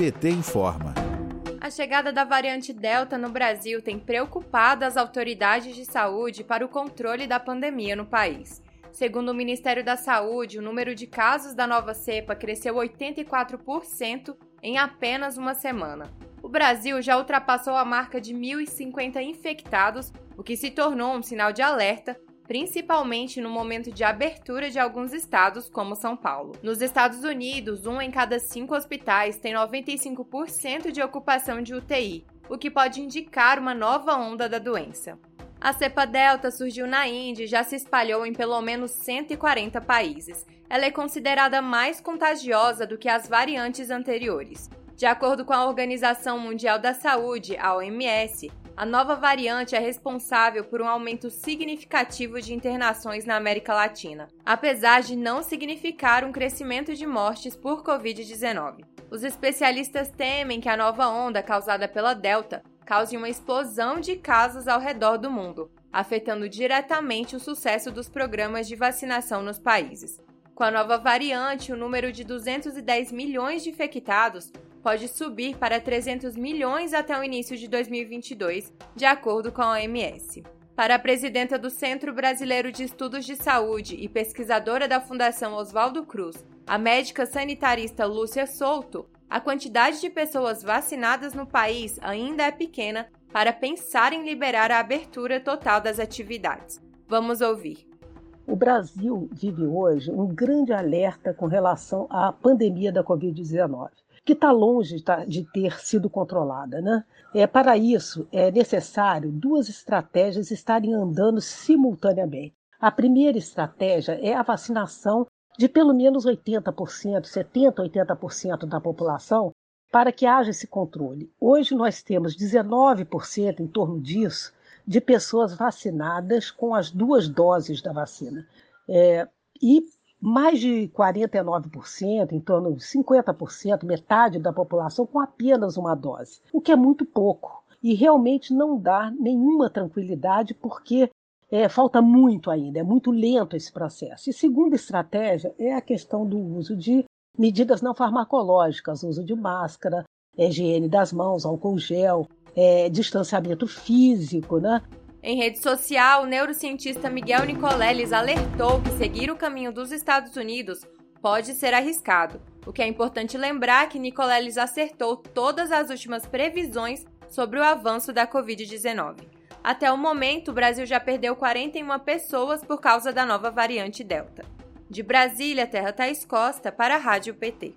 PT informa. A chegada da variante Delta no Brasil tem preocupado as autoridades de saúde para o controle da pandemia no país. Segundo o Ministério da Saúde, o número de casos da nova cepa cresceu 84% em apenas uma semana. O Brasil já ultrapassou a marca de 1.050 infectados, o que se tornou um sinal de alerta principalmente no momento de abertura de alguns estados, como São Paulo. Nos Estados Unidos, um em cada cinco hospitais tem 95% de ocupação de UTI, o que pode indicar uma nova onda da doença. A cepa Delta surgiu na Índia e já se espalhou em pelo menos 140 países. Ela é considerada mais contagiosa do que as variantes anteriores. De acordo com a Organização Mundial da Saúde, a OMS, a nova variante é responsável por um aumento significativo de internações na América Latina, apesar de não significar um crescimento de mortes por Covid-19. Os especialistas temem que a nova onda causada pela Delta cause uma explosão de casos ao redor do mundo, afetando diretamente o sucesso dos programas de vacinação nos países. Com a nova variante, o número de 210 milhões de infectados pode subir para 300 milhões até o início de 2022, de acordo com a OMS. Para a presidenta do Centro Brasileiro de Estudos de Saúde e pesquisadora da Fundação Oswaldo Cruz, a médica sanitarista Lúcia Souto, a quantidade de pessoas vacinadas no país ainda é pequena para pensar em liberar a abertura total das atividades. Vamos ouvir. O Brasil vive hoje um grande alerta com relação à pandemia da Covid-19 que está longe de ter sido controlada. Né? É, para isso, é necessário duas estratégias estarem andando simultaneamente. A primeira estratégia é a vacinação de pelo menos 80%, 70%, 80% da população para que haja esse controle. Hoje nós temos 19%, em torno disso, de pessoas vacinadas com as duas doses da vacina. É, e mais de 49%, em torno de 50%, metade da população com apenas uma dose, o que é muito pouco. E realmente não dá nenhuma tranquilidade, porque é, falta muito ainda, é muito lento esse processo. E segunda estratégia é a questão do uso de medidas não farmacológicas, uso de máscara, higiene das mãos, álcool gel, é, distanciamento físico, né? Em rede social, o neurocientista Miguel Nicoleles alertou que seguir o caminho dos Estados Unidos pode ser arriscado. O que é importante lembrar que Nicoleles acertou todas as últimas previsões sobre o avanço da Covid-19. Até o momento, o Brasil já perdeu 41 pessoas por causa da nova variante Delta. De Brasília, Terra Thaís Costa, para a Rádio PT.